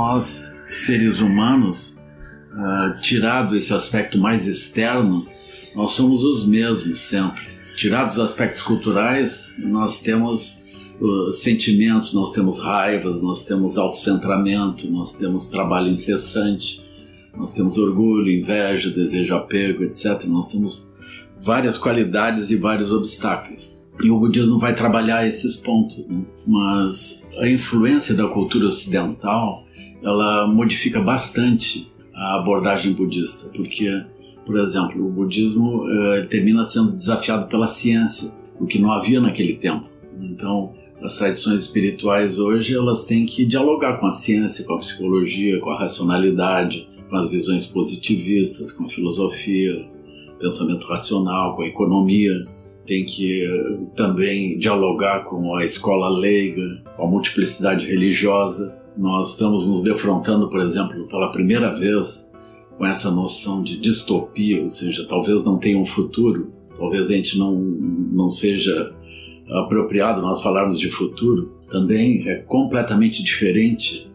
nós, seres humanos, uh, tirado esse aspecto mais externo, nós somos os mesmos sempre. Tirados os aspectos culturais, nós temos uh, sentimentos, nós temos raivas, nós temos autocentramento, nós temos trabalho incessante, nós temos orgulho, inveja, desejo, apego, etc. Nós temos várias qualidades e vários obstáculos. E o budismo vai trabalhar esses pontos, né? mas a influência da cultura ocidental ela modifica bastante a abordagem budista, porque, por exemplo, o budismo uh, termina sendo desafiado pela ciência, o que não havia naquele tempo. Então, as tradições espirituais hoje elas têm que dialogar com a ciência, com a psicologia, com a racionalidade, com as visões positivistas, com a filosofia, pensamento racional, com a economia tem que eh, também dialogar com a escola leiga, com a multiplicidade religiosa. Nós estamos nos defrontando, por exemplo, pela primeira vez com essa noção de distopia, ou seja, talvez não tenha um futuro, talvez a gente não, não seja apropriado nós falarmos de futuro. Também é completamente diferente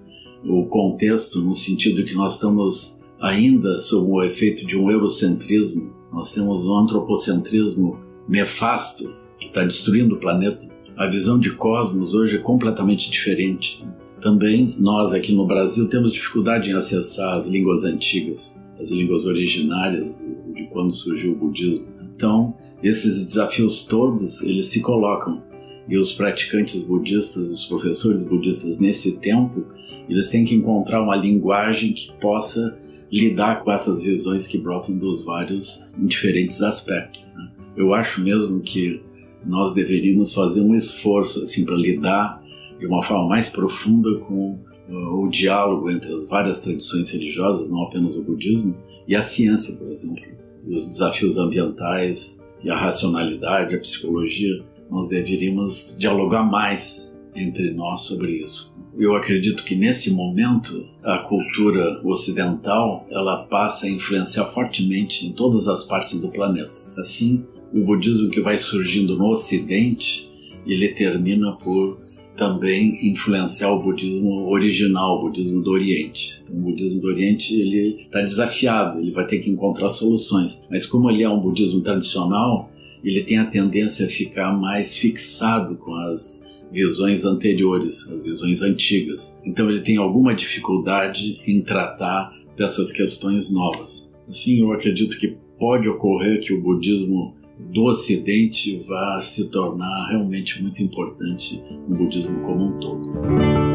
o contexto, no sentido que nós estamos ainda sob o efeito de um eurocentrismo, nós temos um antropocentrismo nefasto que está destruindo o planeta. A visão de cosmos hoje é completamente diferente. Também nós aqui no Brasil temos dificuldade em acessar as línguas antigas, as línguas originárias de quando surgiu o budismo. Então, esses desafios todos, eles se colocam. E os praticantes budistas, os professores budistas nesse tempo, eles têm que encontrar uma linguagem que possa lidar com essas visões que brotam dos vários diferentes aspectos. Né? Eu acho mesmo que nós deveríamos fazer um esforço assim para lidar de uma forma mais profunda com uh, o diálogo entre as várias tradições religiosas, não apenas o budismo, e a ciência, por exemplo, e os desafios ambientais e a racionalidade, a psicologia. Nós deveríamos dialogar mais entre nós sobre isso. Eu acredito que nesse momento a cultura ocidental ela passa a influenciar fortemente em todas as partes do planeta. Assim, o budismo que vai surgindo no Ocidente, ele termina por também influenciar o budismo original, o budismo do Oriente. Então, o budismo do Oriente ele está desafiado, ele vai ter que encontrar soluções. Mas como ele é um budismo tradicional, ele tem a tendência a ficar mais fixado com as visões anteriores, as visões antigas. Então ele tem alguma dificuldade em tratar dessas questões novas. Assim, eu acredito que pode ocorrer que o budismo do Ocidente vá se tornar realmente muito importante no budismo como um todo.